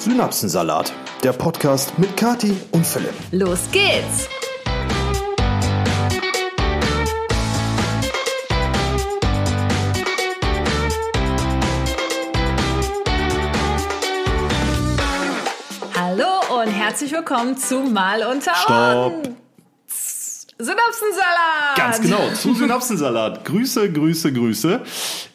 Synapsensalat, der Podcast mit Kati und Philipp. Los geht's! Hallo und herzlich willkommen zu Mal unter Stopp. uns. Synapsensalat! Ganz genau, zu Synapsensalat. Grüße, Grüße, Grüße.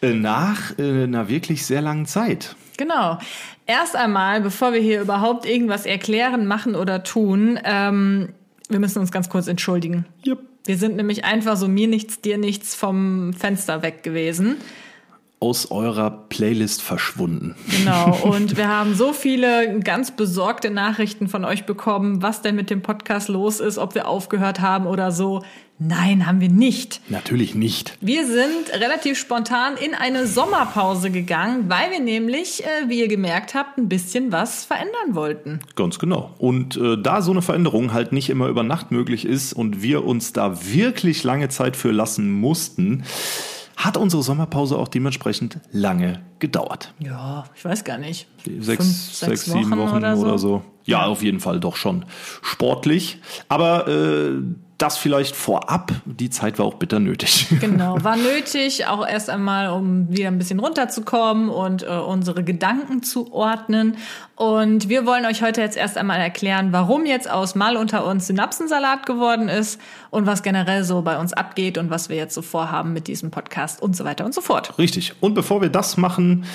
Äh, Nach äh, einer wirklich sehr langen Zeit. Genau. Erst einmal, bevor wir hier überhaupt irgendwas erklären, machen oder tun, ähm, wir müssen uns ganz kurz entschuldigen. Yep. Wir sind nämlich einfach so mir nichts, dir nichts vom Fenster weg gewesen. Aus eurer Playlist verschwunden. Genau. Und wir haben so viele ganz besorgte Nachrichten von euch bekommen, was denn mit dem Podcast los ist, ob wir aufgehört haben oder so. Nein, haben wir nicht. Natürlich nicht. Wir sind relativ spontan in eine Sommerpause gegangen, weil wir nämlich, äh, wie ihr gemerkt habt, ein bisschen was verändern wollten. Ganz genau. Und äh, da so eine Veränderung halt nicht immer über Nacht möglich ist und wir uns da wirklich lange Zeit für lassen mussten, hat unsere Sommerpause auch dementsprechend lange gedauert. Ja, ich weiß gar nicht. Sechs, Fünf, sechs, sieben Wochen, oder, so. Ja, auf jeden Fall doch schon sportlich. Aber äh, das vielleicht vorab, die Zeit war auch bitter nötig. Genau, war nötig, auch erst einmal, um wieder ein bisschen runterzukommen und äh, unsere Gedanken zu ordnen. Und wir wollen euch heute jetzt erst einmal erklären, warum jetzt aus Mal unter uns Synapsensalat geworden ist und was generell so bei uns abgeht und was wir jetzt so vorhaben mit diesem Podcast und so weiter und so fort. Richtig. Und bevor wir das machen,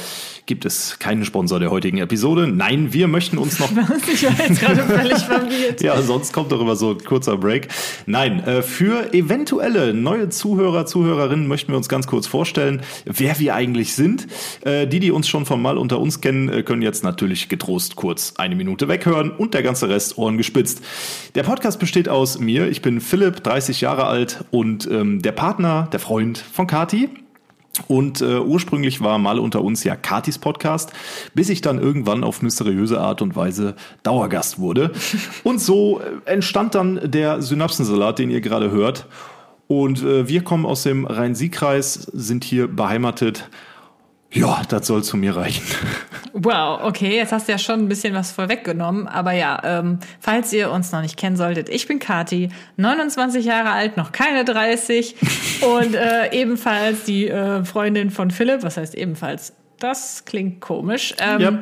gibt es keinen Sponsor der heutigen Episode. Nein, wir möchten uns noch. ich war jetzt gerade völlig verwirrt. ja, sonst kommt doch immer so ein kurzer Break. Nein, äh, für eventuelle neue Zuhörer, Zuhörerinnen möchten wir uns ganz kurz vorstellen, wer wir eigentlich sind. Äh, die, die uns schon von Mal unter uns kennen, äh, können jetzt natürlich getrost kurz eine Minute weghören und der ganze Rest Ohren gespitzt. Der Podcast besteht aus mir. Ich bin Philipp, 30 Jahre alt und ähm, der Partner, der Freund von Kati. Und äh, ursprünglich war mal unter uns ja Katis Podcast, bis ich dann irgendwann auf mysteriöse Art und Weise Dauergast wurde. Und so äh, entstand dann der Synapsensalat, den ihr gerade hört. Und äh, wir kommen aus dem Rhein-Sieg-Kreis, sind hier beheimatet. Ja, das soll zu mir reichen. Wow, okay, jetzt hast du ja schon ein bisschen was vorweggenommen, aber ja, ähm, falls ihr uns noch nicht kennen solltet, ich bin Kati, 29 Jahre alt, noch keine 30 und äh, ebenfalls die äh, Freundin von Philipp, was heißt ebenfalls? Das klingt komisch. Ähm, Yep.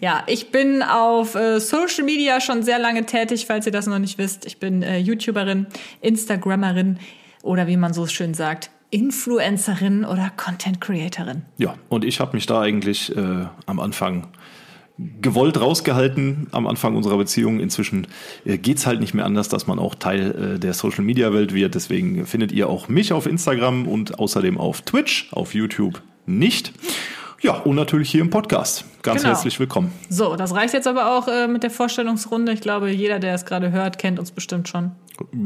Ja, ich bin auf äh, Social Media schon sehr lange tätig, falls ihr das noch nicht wisst. Ich bin äh, YouTuberin, Instagrammerin oder wie man so schön sagt, Influencerin oder Content Creatorin. Ja, und ich habe mich da eigentlich äh, am Anfang gewollt rausgehalten am Anfang unserer Beziehung. Inzwischen äh, geht's halt nicht mehr anders, dass man auch Teil äh, der Social Media Welt wird. Deswegen findet ihr auch mich auf Instagram und außerdem auf Twitch, auf YouTube nicht. Ja, und natürlich hier im Podcast. Ganz Genau. herzlich willkommen. So, das reicht jetzt aber auch äh, mit der Vorstellungsrunde. Ich glaube, jeder, der es gerade hört, kennt uns bestimmt schon.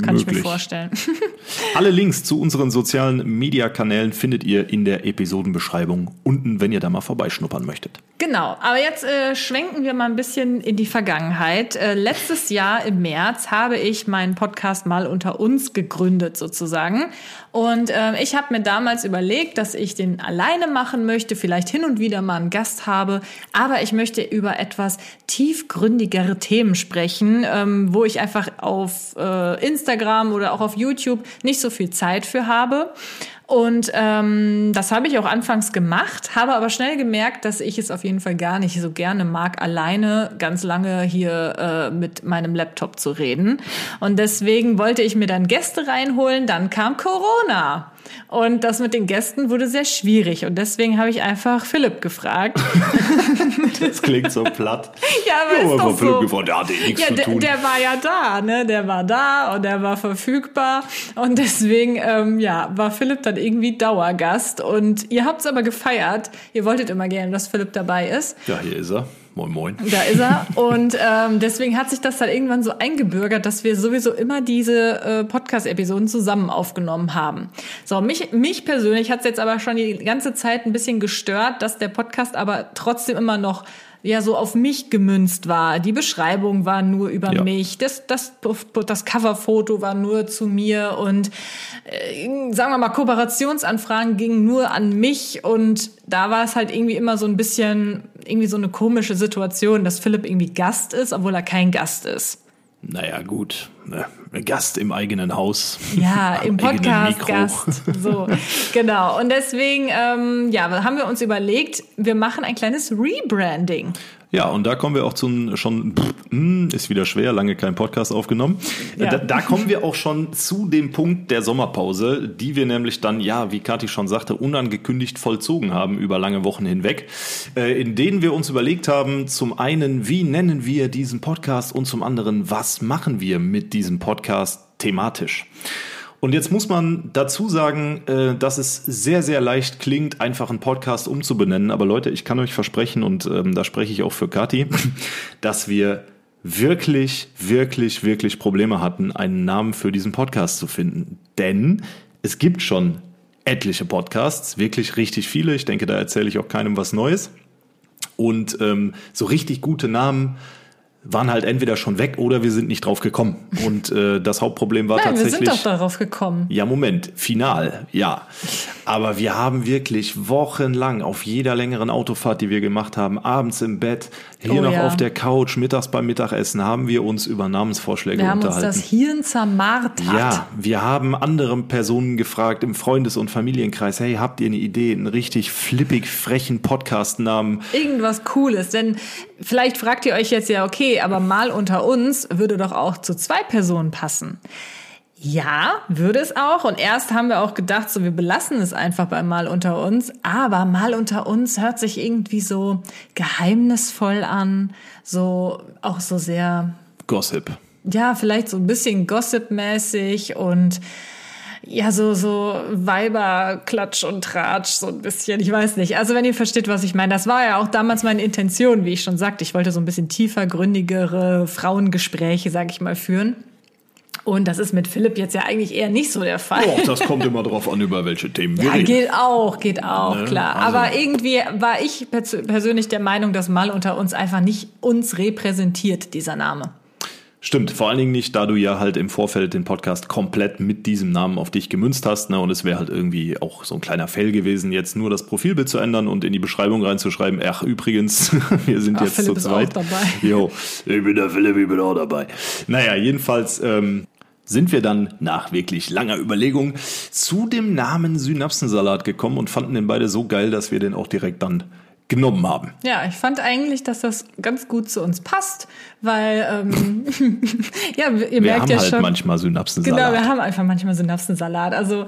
Kann ich mir Möglich. vorstellen. Alle Links zu unseren sozialen Media-Kanälen findet ihr in der Episodenbeschreibung unten, wenn ihr da mal vorbeischnuppern möchtet. Genau, aber jetzt äh, schwenken wir mal ein bisschen in die Vergangenheit. Äh, letztes Jahr im März habe ich meinen Podcast mal unter uns gegründet sozusagen. Und äh, ich habe mir damals überlegt, dass ich den alleine machen möchte, vielleicht hin und wieder mal einen Gast habe, aber ich möchte über etwas tiefgründigere Themen sprechen, ähm, wo ich einfach auf äh, Instagram oder auch auf YouTube nicht so viel Zeit für habe. Und ähm, das habe ich auch anfangs gemacht, habe aber schnell gemerkt, dass ich es auf jeden Fall gar nicht so gerne mag, alleine ganz lange hier äh, mit meinem Laptop zu reden. Und deswegen wollte ich mir dann Gäste reinholen, dann kam Corona. Und das mit den Gästen wurde sehr schwierig. Und deswegen habe ich einfach Philipp gefragt. Das klingt so platt. Ja, aber ist aber doch Philipp so. gefragt, der hatte eh nichts Ja, zu tun. der war ja da, ne? Der war da und der war verfügbar. Und deswegen, ähm, ja, war Philipp dann irgendwie Dauergast. Und ihr habt's aber gefeiert. Ihr wolltet immer gerne, dass Philipp dabei ist. ja, hier ist er. Moin, moin. Da ist er. Und ähm, deswegen hat sich das dann irgendwann so eingebürgert, dass wir sowieso immer diese äh, Podcast-Episoden zusammen aufgenommen haben. So, mich, mich persönlich hat's jetzt aber schon die ganze Zeit ein bisschen gestört, dass der Podcast aber trotzdem immer noch ja so auf mich gemünzt war. Die Beschreibung war nur über Ja. mich, das, das, das Coverfoto war nur zu mir und äh, sagen wir mal, Kooperationsanfragen gingen nur an mich und da war es halt irgendwie immer so ein bisschen, irgendwie so eine komische Situation, dass Philipp irgendwie Gast ist, obwohl er kein Gast ist. Naja, gut. Ne? Gast im eigenen Haus. Ja, im eigenen Podcast. Gast. So, genau. Und deswegen, ähm, ja, haben wir uns überlegt, wir machen ein kleines Rebranding. Ja, und da kommen wir auch zu schon, hm, ist wieder schwer, lange kein Podcast aufgenommen. Ja. Da, da kommen wir auch schon zu dem Punkt der Sommerpause, die wir nämlich dann, ja, wie Kathi schon sagte, unangekündigt vollzogen haben über lange Wochen hinweg, äh, in denen wir uns überlegt haben, zum einen, wie nennen wir diesen Podcast und zum anderen, was machen wir mit diesem Podcast thematisch. Und jetzt muss man dazu sagen, äh, dass es sehr, sehr leicht klingt, einfach einen Podcast umzubenennen. Aber Leute, ich kann euch versprechen, und ähm, da spreche ich auch für Kathi, dass wir wirklich, wirklich, wirklich Probleme hatten, einen Namen für diesen Podcast zu finden. Denn es gibt schon etliche Podcasts, wirklich richtig viele. Ich denke, da erzähle ich auch keinem was Neues. Und ähm, so richtig gute Namen waren halt entweder schon weg oder wir sind nicht drauf gekommen. Und äh, das Hauptproblem war Nein, wir tatsächlich. sind doch darauf gekommen. Ja, Moment, final, ja. Aber wir haben wirklich wochenlang auf jeder längeren Autofahrt, die wir gemacht haben, abends im Bett, hier Oh noch ja. auf der Couch, mittags beim Mittagessen, haben wir uns über Namensvorschläge Wir haben uns unterhalten. das Hirn zermarrt. Ja, wir haben andere Personen gefragt im Freundes- und Familienkreis, hey, habt ihr eine Idee, einen richtig flippig frechen Podcast-Namen? Irgendwas Cooles, denn vielleicht fragt ihr euch jetzt ja, okay, aber mal unter uns würde doch auch zu zwei Personen passen. Ja, würde es auch. Und erst haben wir auch gedacht, so wir belassen es einfach bei Mal unter uns. Aber Mal unter uns hört sich irgendwie so geheimnisvoll an, so auch so sehr Gossip. ja, vielleicht so ein bisschen Gossip-mäßig und ja, so, so Weiberklatsch und Tratsch, so ein bisschen, ich weiß nicht. Also wenn ihr versteht, was ich meine, das war ja auch damals meine Intention, wie ich schon sagte. Ich wollte so ein bisschen tiefer, gründigere Frauengespräche, sag ich mal, führen. Und das ist mit Philipp jetzt ja eigentlich eher nicht so der Fall. Oh, das kommt immer drauf an, über welche Themen wir Ja, reden. geht auch, geht auch, Ne? klar. Also- Aber irgendwie war ich pers- persönlich der Meinung, dass mal unter uns einfach nicht uns repräsentiert, dieser Name. Stimmt, vor allen Dingen nicht, da du ja halt im Vorfeld den Podcast komplett mit diesem Namen auf dich gemünzt hast, ne? Und es wäre halt irgendwie auch so ein kleiner Fail gewesen, jetzt nur das Profilbild zu ändern und in die Beschreibung reinzuschreiben, ach übrigens, wir sind Ach, jetzt Philipp zu zweit. auch dabei. Jo, ich bin der Philipp, ich bin auch dabei. Naja, jedenfalls ähm, sind wir dann nach wirklich langer Überlegung zu dem Namen Synapsensalat gekommen und fanden den beide so geil, dass wir den auch direkt dann genommen haben. Ja, ich fand eigentlich, dass das ganz gut zu uns passt, weil ähm, ja, ihr Wir merkt haben ja halt schon. manchmal Synapsensalat. Genau, wir haben einfach manchmal Synapsensalat. Also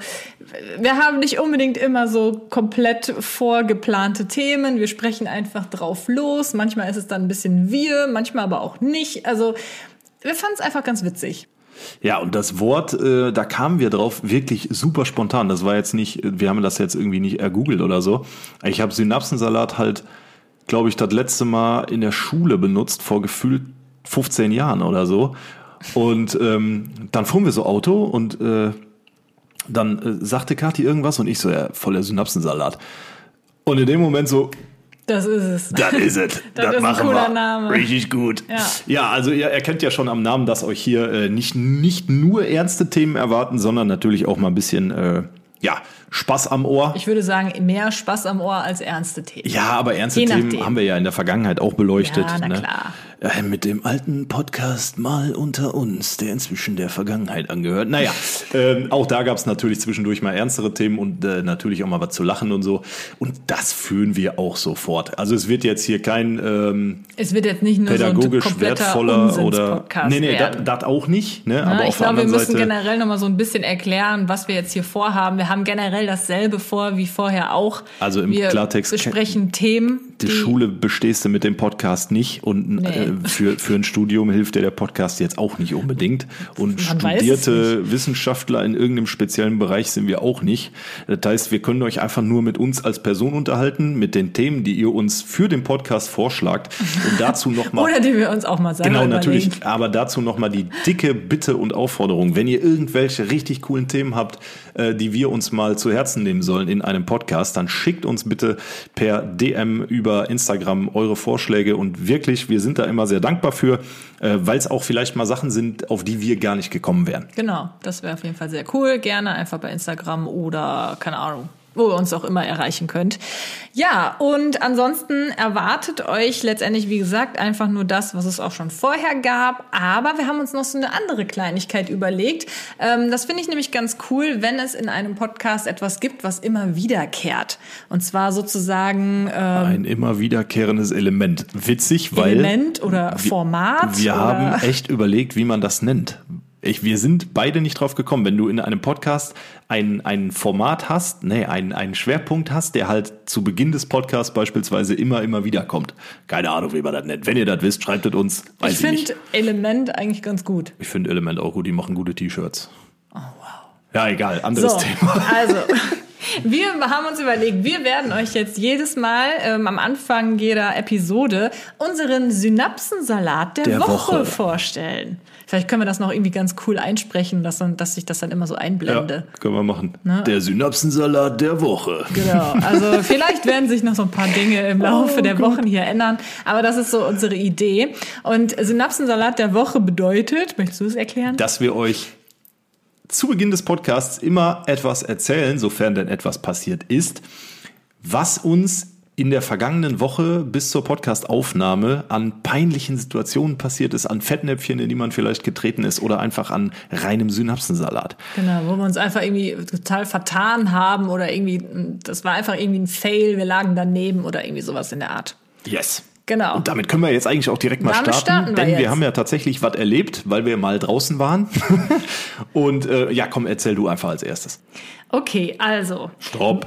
wir haben nicht unbedingt immer so komplett vorgeplante Themen. Wir sprechen einfach drauf los. Manchmal ist es dann ein bisschen wir, manchmal aber auch nicht. Also wir fanden es einfach ganz witzig. Ja, und das Wort, äh, da kamen wir drauf wirklich super spontan. Das war jetzt nicht, wir haben das jetzt irgendwie nicht ergoogelt oder so. Ich habe Synapsensalat halt, glaube ich, das letzte Mal in der Schule benutzt, vor gefühlt 15 Jahren oder so. Und ähm, dann fuhren wir so Auto und äh, dann äh, sagte Kathi irgendwas und ich so, ja, voller Synapsensalat. Und in dem Moment so, Das ist es. das ist es. Das ist ein cooler Name. Richtig gut. Ja. ja, also ihr erkennt ja schon am Namen, dass euch hier äh, nicht, nicht nur ernste Themen erwarten, sondern natürlich auch mal ein bisschen äh, ja, Spaß am Ohr. Ich würde sagen, mehr Spaß am Ohr als ernste Themen. ja, aber ernste Je Themen nachdem. haben wir ja in der Vergangenheit auch beleuchtet. Ja, na ne? klar. Äh, mit dem alten Podcast mal unter uns, der inzwischen der Vergangenheit angehört. Naja, ähm, auch da gab es natürlich zwischendurch mal ernstere Themen und äh, natürlich auch mal was zu lachen und so. Und das führen wir auch sofort. Also es wird jetzt hier kein ähm, Es wird jetzt nicht nur pädagogisch so ein wertvoller oder nee nee das auch nicht ne aber Ja, auf ich glaube, wir müssen Seite generell noch mal so ein bisschen erklären, was wir jetzt hier vorhaben. Wir haben generell dasselbe vor wie vorher auch. Also im wir Klartext- besprechen Themen. Die Schule bestehst du mit dem Podcast nicht und Nee. äh, für für ein Studium hilft dir der Podcast jetzt auch nicht unbedingt und Man studierte Wissenschaftler in irgendeinem speziellen Bereich sind wir auch nicht das heißt wir können euch einfach nur mit uns als Person unterhalten mit den Themen die ihr uns für den Podcast vorschlagt und dazu noch mal Oder die wir uns auch mal selber Genau, überlegen. natürlich. Aber dazu nochmal die dicke Bitte und Aufforderung. Wenn ihr irgendwelche richtig coolen Themen habt, äh, die wir uns mal zu Herzen nehmen sollen in einem Podcast, dann schickt uns bitte per DM über über Instagram eure Vorschläge und wirklich, wir sind da immer sehr dankbar für, äh, weil es auch vielleicht mal Sachen sind, auf die wir gar nicht gekommen wären. Genau, das wäre auf jeden Fall sehr cool. Gerne einfach bei Instagram oder keine Ahnung, wo ihr uns auch immer erreichen könnt. Ja, und ansonsten erwartet euch letztendlich, wie gesagt, einfach nur das, was es auch schon vorher gab. Aber wir haben uns noch so eine andere Kleinigkeit überlegt. Ähm, das finde ich nämlich ganz cool, wenn es in einem Podcast etwas gibt, was immer wiederkehrt. Und zwar sozusagen ähm, ein immer wiederkehrendes Element. Witzig, weil Element oder Format. Wir, wir oder haben echt überlegt, wie man das nennt. Ich, wir sind beide nicht drauf gekommen. Wenn du in einem Podcast ein, ein Format hast, nee, einen, einen Schwerpunkt hast, der halt zu Beginn des Podcasts beispielsweise immer, immer wieder kommt. Keine Ahnung, wie man das nennt. Wenn ihr das wisst, schreibt es uns. Weiß ich finde Element eigentlich ganz gut. Ich finde Element auch gut, die machen gute T-Shirts. Oh, wow. Ja, egal, anderes So, Thema. also wir haben uns überlegt, wir werden euch jetzt jedes Mal ähm, am Anfang jeder Episode unseren Synapsensalat der, Der Woche, Woche. vorstellen. Vielleicht können wir das noch irgendwie ganz cool einsprechen, dass, dann, dass ich das dann immer so Ja, einblende. können wir machen. Ne? Der Synapsensalat der Woche. Genau, also vielleicht werden sich noch so ein paar Dinge im Laufe der Wochen hier ändern, aber das ist so unsere Idee. Und Synapsensalat der Woche bedeutet, möchtest du es erklären? dass wir euch zu Beginn des Podcasts immer etwas erzählen, sofern denn etwas passiert ist, was uns in der vergangenen Woche bis zur Podcastaufnahme an peinlichen Situationen passiert ist, an Fettnäpfchen, in die man vielleicht getreten ist oder einfach an reinem Synapsensalat. Genau, wo wir uns einfach irgendwie total vertan haben oder irgendwie, das war einfach irgendwie ein Fail, wir lagen daneben oder irgendwie sowas in der Art. Yes. Genau. Und damit können wir jetzt eigentlich auch direkt mal Damit starten, starten wir denn wir jetzt. haben ja tatsächlich was erlebt, weil wir mal draußen waren. Und äh, ja, komm, erzähl du einfach als erstes. Okay, also, Stopp.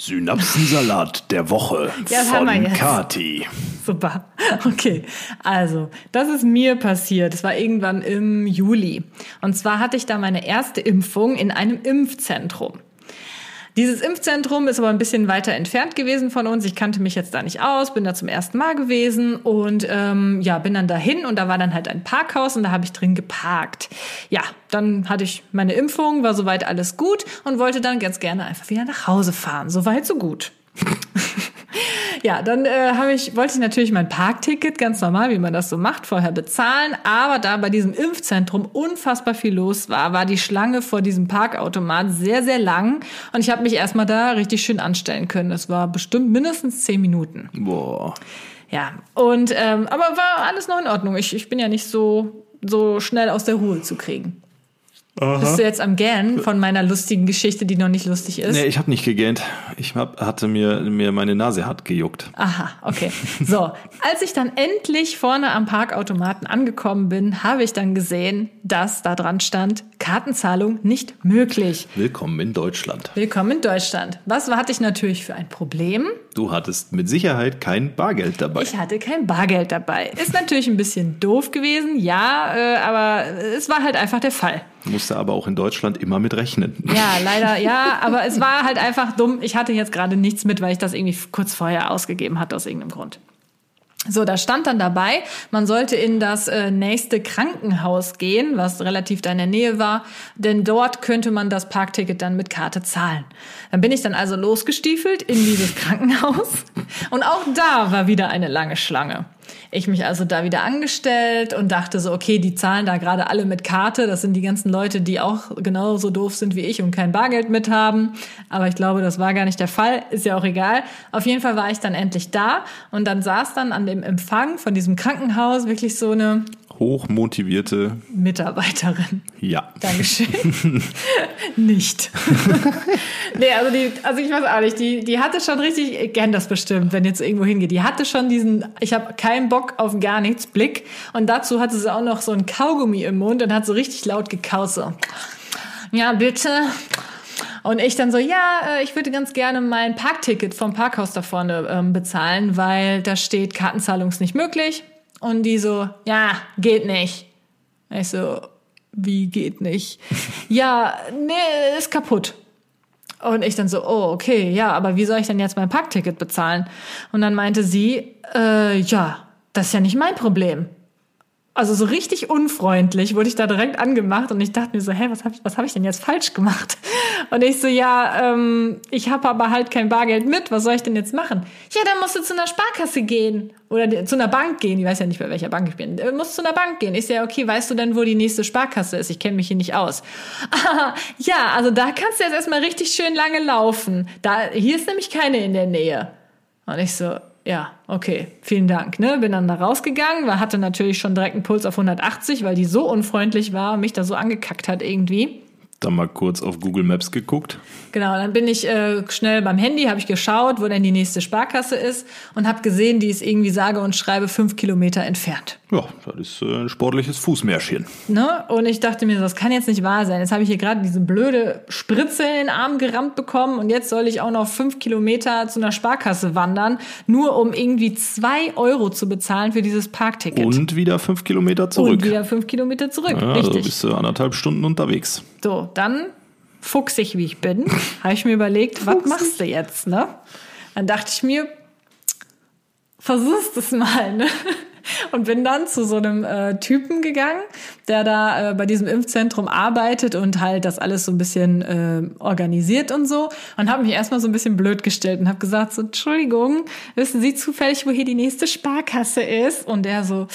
Synapsensalat der Woche Ja, das haben wir von. Kati. super. Okay, also, das ist mir passiert. Es war irgendwann im Juli. Und zwar hatte ich da meine erste Impfung in einem Impfzentrum. Dieses Impfzentrum ist aber ein bisschen weiter entfernt gewesen von uns. Ich kannte mich jetzt da nicht aus, bin da zum ersten Mal gewesen und ähm, ja, bin dann dahin und da war dann halt ein Parkhaus und da habe ich drin geparkt. Ja, dann hatte ich meine Impfung, war soweit alles gut und wollte dann ganz gerne einfach wieder nach Hause fahren. Soweit so gut. Ja, dann äh, habe ich, wollte ich natürlich mein Parkticket, ganz normal, wie man das so macht, vorher bezahlen. Aber da bei diesem Impfzentrum unfassbar viel los war, war die Schlange vor diesem Parkautomat sehr, sehr lang. Und ich habe mich erstmal da richtig schön anstellen können. Es war bestimmt mindestens zehn Minuten. Boah. Ja, und ähm, aber war alles noch in Ordnung. Ich, ich bin ja nicht so, so schnell aus der Ruhe zu kriegen. Bist du jetzt am Gähnen von meiner lustigen Geschichte, die noch nicht lustig ist? Nee, ich habe nicht gegähnt. Ich hab, hatte mir, mir meine Nase hat gejuckt. Aha, okay. So, als ich dann endlich vorne am Parkautomaten angekommen bin, habe ich dann gesehen, dass da dran stand, Kartenzahlung nicht möglich. Willkommen in Deutschland. Willkommen in Deutschland. Was hatte ich natürlich für ein Problem? Du hattest mit Sicherheit kein Bargeld dabei. Ich hatte kein Bargeld dabei. Ist natürlich ein bisschen doof gewesen, ja, äh, aber es war halt einfach der Fall. Musste aber auch in Deutschland immer mit rechnen. Ja, leider, ja, aber es war halt einfach dumm. Ich hatte jetzt gerade nichts mit, weil ich das irgendwie kurz vorher ausgegeben hatte aus irgendeinem Grund. So, da stand dann dabei, man sollte in das äh, nächste Krankenhaus gehen, was relativ da in der Nähe war, denn dort könnte man das Parkticket dann mit Karte zahlen. Dann bin ich dann also losgestiefelt in dieses Krankenhaus und auch da war wieder eine lange Schlange. Ich mich also da wieder angestellt und dachte so, okay, die zahlen da gerade alle mit Karte. Das sind die ganzen Leute, die auch genauso doof sind wie ich und kein Bargeld mit haben. Aber ich glaube, das war gar nicht der Fall. Ist ja auch egal. Auf jeden Fall war ich dann endlich da und dann saß dann an dem Empfang von diesem Krankenhaus wirklich so eine Hochmotivierte, Mitarbeiterin. ja. Dankeschön. nicht. nee, also die, also ich weiß auch nicht, die, die hatte schon richtig, ich kenn das bestimmt, wenn jetzt irgendwo hingeht, die hatte schon diesen, ich habe keinen Bock auf gar nichts Blick und dazu hatte sie auch noch so ein Kaugummi im Mund und hat so richtig laut gekaut, so, ja, bitte. Und ich dann so, ja, äh, ich würde ganz gerne mein Parkticket vom Parkhaus da vorne ähm, bezahlen, weil da steht Kartenzahlung ist nicht möglich. Und die so, ja, geht nicht. Ich so, wie geht nicht? ja, nee, ist kaputt. Und ich dann so, oh, okay, ja, aber wie soll ich denn jetzt mein Parkticket bezahlen? Und dann meinte sie, äh, ja, das ist ja nicht mein Problem. Also so richtig unfreundlich wurde ich da direkt angemacht und ich dachte mir so, hä, was habe ich, was hab ich denn jetzt falsch gemacht? Und ich so, ja, ähm, ich habe aber halt kein Bargeld mit, was soll ich denn jetzt machen? Ja, dann musst du zu einer Sparkasse gehen oder zu einer Bank gehen. Ich weiß ja nicht, bei welcher Bank ich bin. Du musst zu einer Bank gehen. Ich so, ja, okay, weißt du denn, wo die nächste Sparkasse ist? Ich kenne mich hier nicht aus. Ja, also da kannst du jetzt erstmal richtig schön lange laufen. Da, hier ist nämlich keine in der Nähe. Und ich so, ja, okay, vielen Dank. Ne? Bin dann da rausgegangen, war, hatte natürlich schon direkt einen Puls auf 180, weil die so unfreundlich war, mich da so angekackt hat irgendwie. Dann mal kurz auf Google Maps geguckt. Genau, dann bin ich äh, schnell beim Handy, habe ich geschaut, wo denn die nächste Sparkasse ist und habe gesehen, die ist irgendwie sage und schreibe fünf Kilometer entfernt. Ja, das ist äh, ein sportliches Fußmärschchen. Ne? Und ich dachte mir, das kann jetzt nicht wahr sein. Jetzt habe ich hier gerade diese blöde Spritze in den Arm gerammt bekommen und jetzt soll ich auch noch fünf Kilometer zu einer Sparkasse wandern, nur um irgendwie zwei Euro zu bezahlen für dieses Parkticket. Und wieder fünf Kilometer zurück. Und wieder fünf Kilometer zurück, ja, also richtig. bist du anderthalb Stunden unterwegs. So, dann fuchsig wie ich bin, habe ich mir überlegt, was machst du jetzt, ne? Dann dachte ich mir, versuchst es mal, ne? Und bin dann zu so einem äh, Typen gegangen, der da äh, bei diesem Impfzentrum arbeitet und halt das alles so ein bisschen äh, organisiert und so. Und habe mich erstmal so ein bisschen blöd gestellt und habe gesagt, so, Entschuldigung, wissen Sie zufällig, wo hier die nächste Sparkasse ist? Und der so,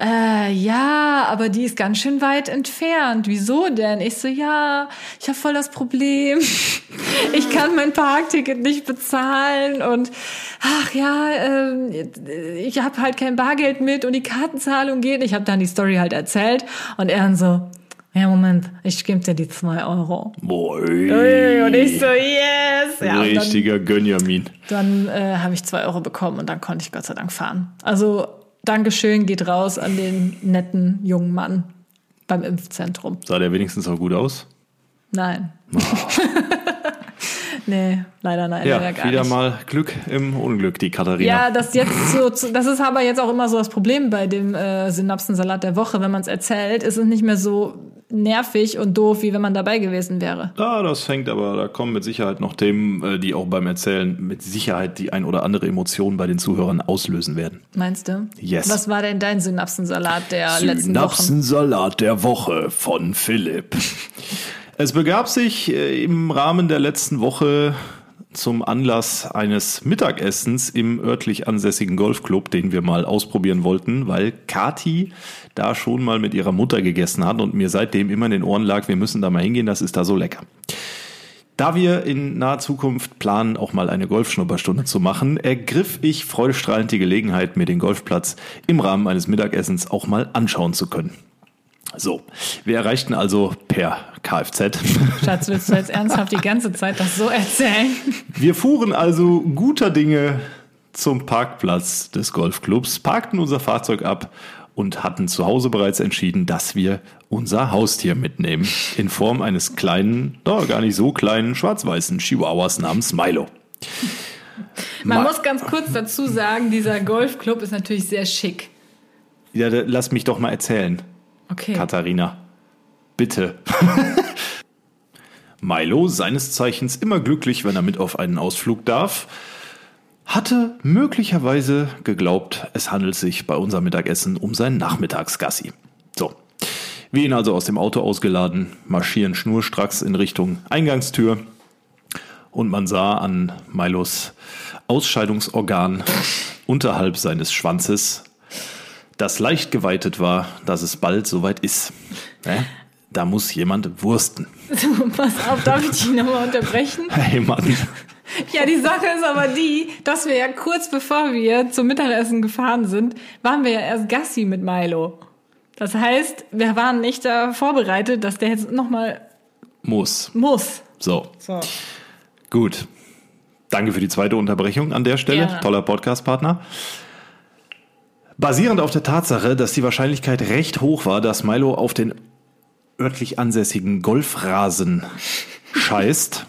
äh, ja, aber die ist ganz schön weit entfernt. Wieso denn? Ich so, ja, ich habe voll das Problem. ich kann mein Parkticket nicht bezahlen und ach ja, äh, ich habe halt kein Bargeld mit und die Kartenzahlung geht. Ich habe dann die Story halt erzählt und er dann so, ja, Moment, ich gebe dir die zwei Euro. Boy. Und ich so, yes. Ja, Richtiger Gönjamin. dann äh, habe ich zwei Euro bekommen und dann konnte ich Gott sei Dank fahren. Also Dankeschön geht raus an den netten jungen Mann beim Impfzentrum. Sah der wenigstens auch gut aus? Nein. nee, leider nein, Ja, leider gar wieder nicht. mal Glück im Unglück, die Katharina. Ja, das jetzt so, das ist aber jetzt auch immer so das Problem bei dem äh, Synapsensalat der Woche, wenn man es erzählt, ist es nicht mehr so nervig und doof, wie wenn man dabei gewesen wäre. Ah, das fängt aber, da kommen mit Sicherheit noch Themen, äh, die auch beim Erzählen mit Sicherheit die ein oder andere Emotion bei den Zuhörern auslösen werden. Meinst du? Yes. Was war denn dein Synapsensalat der letzten Wochen? Synapsensalat der Woche von Philipp. Es begab sich äh, im Rahmen der letzten Woche zum Anlass eines Mittagessens im örtlich ansässigen Golfclub, den wir mal ausprobieren wollten, weil Kati da schon mal mit ihrer Mutter gegessen hat und mir seitdem immer in den Ohren lag, wir müssen da mal hingehen, das ist da so lecker. Da wir in naher Zukunft planen, auch mal eine Golfschnupperstunde zu machen, ergriff ich freudestrahlend die Gelegenheit, mir den Golfplatz im Rahmen eines Mittagessens auch mal anschauen zu können. So, wir erreichten also per Kfz. Schatz, willst du jetzt ernsthaft die ganze Zeit das so erzählen? Wir fuhren also guter Dinge zum Parkplatz des Golfclubs, parkten unser Fahrzeug ab und hatten zu Hause bereits entschieden, dass wir unser Haustier mitnehmen. In Form eines kleinen, doch gar nicht so kleinen, schwarz-weißen Chihuahuas namens Milo. Man Ma- muss ganz kurz dazu sagen, dieser Golfclub ist natürlich sehr schick. Ja, lass mich doch mal erzählen. Okay. Katharina. Bitte. Milo, seines Zeichens immer glücklich, wenn er mit auf einen Ausflug darf, hatte möglicherweise geglaubt, es handelt sich bei unserem Mittagessen um sein Nachmittagsgassi. So. Wir ihn also aus dem Auto ausgeladen, marschieren schnurstracks in Richtung Eingangstür und man sah an Milos Ausscheidungsorgan unterhalb seines Schwanzes, das leicht geweitet war, dass es bald soweit ist. Ne? Da muss jemand wursten. Pass auf, darf ich dich nochmal unterbrechen? Hey Mann. Ja, die Sache ist aber die, dass wir ja kurz bevor wir zum Mittagessen gefahren sind, waren wir ja erst Gassi mit Milo. Das heißt, wir waren nicht da vorbereitet, dass der jetzt nochmal Muss. muss. So, So. gut. Danke für die zweite Unterbrechung an der Stelle. Gerne. Toller Podcast-Partner. Basierend auf der Tatsache, dass die Wahrscheinlichkeit recht hoch war, dass Milo auf den örtlich ansässigen Golfrasen scheißt,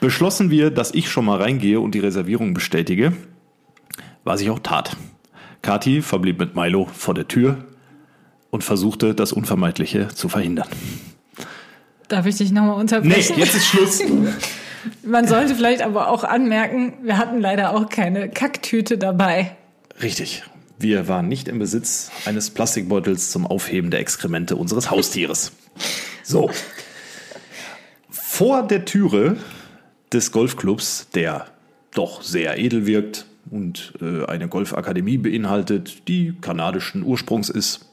beschlossen wir, dass ich schon mal reingehe und die Reservierung bestätige, was ich auch tat. Kati verblieb mit Milo vor der Tür und versuchte, das Unvermeidliche zu verhindern. Darf ich dich nochmal Nee, unterbrechen? jetzt ist Schluss. Man sollte vielleicht aber auch anmerken, wir hatten leider auch keine Kacktüte dabei. Richtig. Wir waren nicht im Besitz eines Plastikbeutels zum Aufheben der Exkremente unseres Haustieres. So. Vor der Türe des Golfclubs, der doch sehr edel wirkt und äh, eine Golfakademie beinhaltet, die kanadischen Ursprungs ist,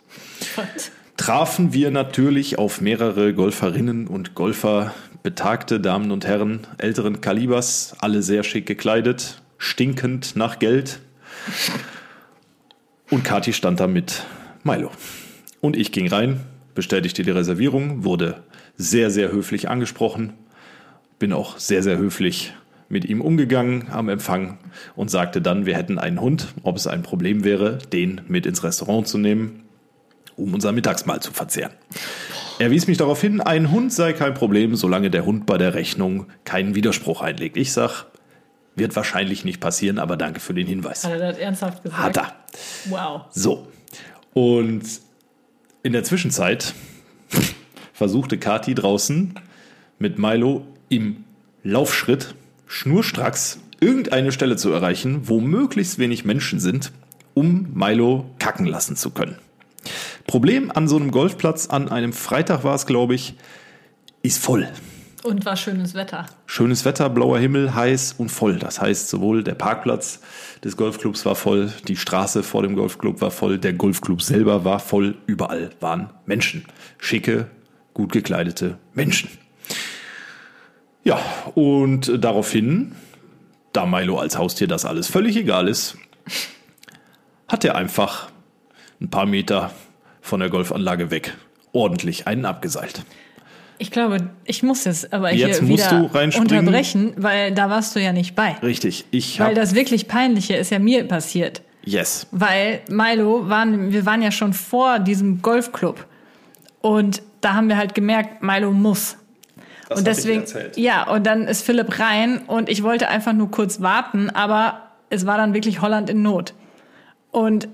trafen wir natürlich auf mehrere Golferinnen und Golfer, betagte Damen und Herren älteren Kalibers, alle sehr schick gekleidet, stinkend nach Geld. Und Kati stand da mit Milo. Und ich ging rein, bestätigte die Reservierung, wurde sehr, sehr höflich angesprochen, bin auch sehr, sehr höflich mit ihm umgegangen am Empfang und sagte dann, wir hätten einen Hund, ob es ein Problem wäre, den mit ins Restaurant zu nehmen um unser Mittagsmahl zu verzehren. Er wies mich darauf hin, ein Hund sei kein Problem, solange der Hund bei der Rechnung keinen Widerspruch einlegt. Ich sag, wird wahrscheinlich nicht passieren, aber danke für den Hinweis. Hat er das ernsthaft gesagt? Hat er. Wow. So. Und in der Zwischenzeit versuchte Kati draußen mit Milo im Laufschritt schnurstracks irgendeine Stelle zu erreichen, wo möglichst wenig Menschen sind, um Milo kacken lassen zu können. Problem an so einem Golfplatz, an einem Freitag war es, glaube ich, ist voll. Und war schönes Wetter. Schönes Wetter, blauer Himmel, heiß und voll. Das heißt, sowohl der Parkplatz des Golfclubs war voll, die Straße vor dem Golfclub war voll, der Golfclub selber war voll, überall waren Menschen. Schicke, gut gekleidete Menschen. Ja, und daraufhin, da Milo als Haustier das alles völlig egal ist, hat er einfach ein paar Meter von der Golfanlage weg ordentlich einen abgeseilt. Ich glaube, ich muss jetzt aber Jetzt hier musst wieder unterbrechen, weil da warst du ja nicht bei. Richtig, ich Weil das wirklich Peinliche ist ja mir passiert. yes. Weil Milo waren, wir waren ja schon vor diesem Golfclub. Und da haben wir halt gemerkt, Milo muss. Das und deswegen, ja, und dann ist Philipp rein und ich wollte einfach nur kurz warten, aber es war dann wirklich Holland in Not. Und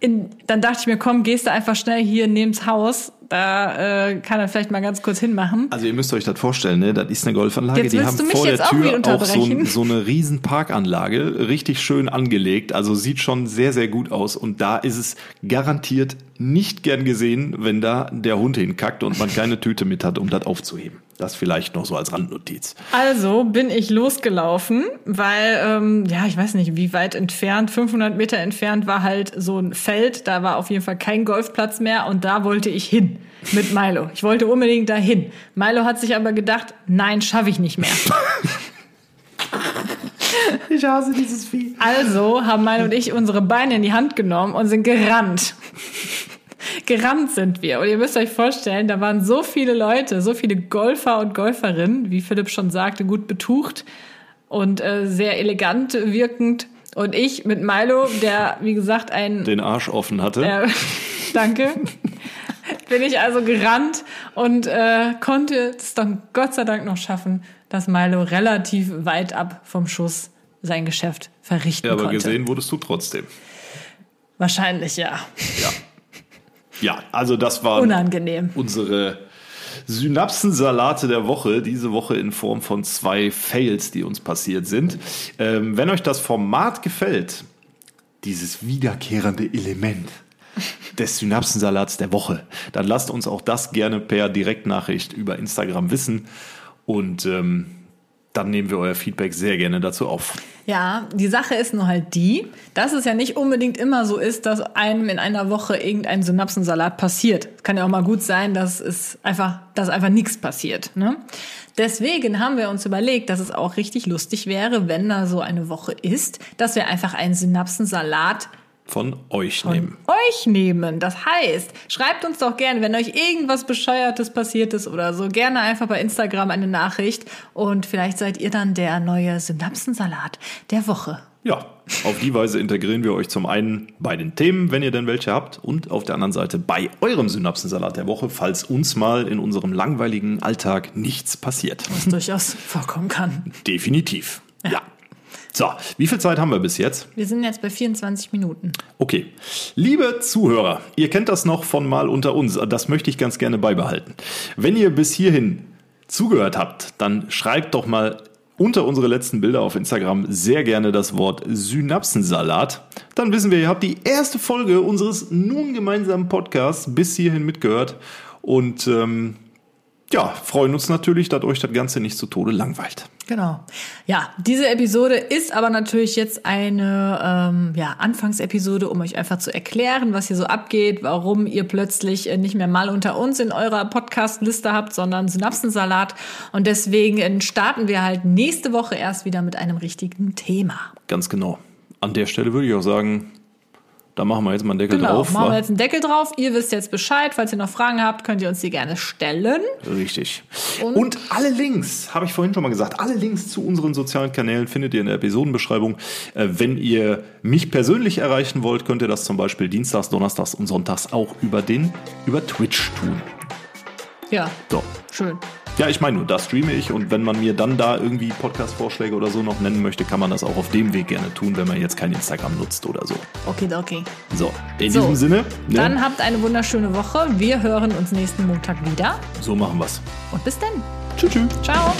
in, dann dachte ich mir, komm, gehst du einfach schnell hier neben's Haus, da äh, kann er vielleicht mal ganz kurz hinmachen. Also ihr müsst euch das vorstellen, ne? Das ist eine Golfanlage. Jetzt die haben vor jetzt der auch Tür auch so, unterbrechen? so eine riesen Parkanlage, richtig schön angelegt. Also sieht schon sehr, sehr gut aus. Und da ist es garantiert nicht gern gesehen, wenn da der Hund hinkackt und man keine Tüte mit hat, um das aufzuheben. Das vielleicht noch so als Randnotiz. Also bin ich losgelaufen, weil, ähm, ja, ich weiß nicht, wie weit entfernt, 500 Meter entfernt war halt so ein Feld, da war auf jeden Fall kein Golfplatz mehr und da wollte ich hin mit Milo. Ich wollte unbedingt dahin. Milo hat sich aber gedacht, nein, schaffe ich nicht mehr. Ich hasse dieses Vieh. Also haben Milo und ich unsere Beine in die Hand genommen und sind gerannt. Gerannt sind wir. Und ihr müsst euch vorstellen, da waren so viele Leute, so viele Golfer und Golferinnen, wie Philipp schon sagte, gut betucht und äh, sehr elegant wirkend. Und ich mit Milo, der, wie gesagt, ein Den Arsch offen hatte. äh, danke. Bin ich also gerannt und äh, konnte es dann Gott sei Dank noch schaffen, dass Milo relativ weit ab vom Schuss sein Geschäft verrichten ja, aber konnte. gesehen wurdest du trotzdem. Wahrscheinlich ja. Ja. Ja, also das war Unangenehm. unsere Synapsensalate der Woche, diese Woche in Form von zwei Fails, die uns passiert sind. Ähm, wenn euch das Format gefällt, dieses wiederkehrende Element des Synapsensalats der Woche, dann lasst uns auch das gerne per Direktnachricht über Instagram wissen und ähm, dann nehmen wir euer Feedback sehr gerne dazu auf. Ja, die Sache ist nur halt die, dass es ja nicht unbedingt immer so ist, dass einem in einer Woche irgendein Synapsensalat passiert. Es kann ja auch mal gut sein, dass es einfach, dass einfach nichts passiert. Ne? Deswegen haben wir uns überlegt, dass es auch richtig lustig wäre, wenn da so eine Woche ist, dass wir einfach einen Synapsensalat Von euch nehmen. euch nehmen. Das heißt, schreibt uns doch gerne, wenn euch irgendwas Bescheuertes passiert ist oder so, gerne einfach bei Instagram eine Nachricht und vielleicht seid ihr dann der neue Synapsensalat der Woche. Ja, auf die Weise integrieren wir euch zum einen bei den Themen, wenn ihr denn welche habt, und auf der anderen Seite bei eurem Synapsensalat der Woche, falls uns mal in unserem langweiligen Alltag nichts passiert. Was durchaus vorkommen kann. Definitiv. Ja. So, wie viel Zeit haben wir bis jetzt? Wir sind jetzt bei 24 Minuten. Okay. Liebe Zuhörer, ihr kennt das noch von mal unter uns. Das möchte ich ganz gerne beibehalten. Wenn ihr bis hierhin zugehört habt, dann schreibt doch mal unter unsere letzten Bilder auf Instagram sehr gerne das Wort Synapsensalat. Dann wissen wir, ihr habt die erste Folge unseres nun gemeinsamen Podcasts bis hierhin mitgehört. Und ähm, ja, freuen uns natürlich, dass euch das Ganze nicht zu Tode langweilt. Genau. Ja, diese Episode ist aber natürlich jetzt eine ähm, ja, Anfangsepisode, um euch einfach zu erklären, was hier so abgeht, warum ihr plötzlich äh, nicht mehr mal unter uns in eurer Podcast-Liste habt, sondern Synapsensalat. Und deswegen äh, starten wir halt nächste Woche erst wieder mit einem richtigen Thema. Ganz genau. An der Stelle würde ich auch sagen, da machen wir jetzt mal einen Deckel genau, drauf. machen wir jetzt einen Deckel drauf. Ihr wisst jetzt Bescheid. Falls ihr noch Fragen habt, könnt ihr uns die gerne stellen. Richtig. Und- Und, alle Links, habe ich vorhin schon mal gesagt, alle Links zu unseren sozialen Kanälen findet ihr in der Episodenbeschreibung. Äh, wenn ihr mich persönlich erreichen wollt, könnt ihr das zum Beispiel dienstags, donnerstags und sonntags auch über den, über Twitch tun. Ja, So. schön. Ja, ich meine nur, da streame ich und wenn man mir dann da irgendwie Podcast-Vorschläge oder so noch nennen möchte, kann man das auch auf dem Weg gerne tun, wenn man jetzt kein Instagram nutzt oder so. Okay, okay. So, in So, diesem Sinne, ne, Dann habt eine wunderschöne Woche. Wir hören uns nächsten Montag wieder. so machen wir's. Und bis dann. Tschüss, tschüss. Ciao.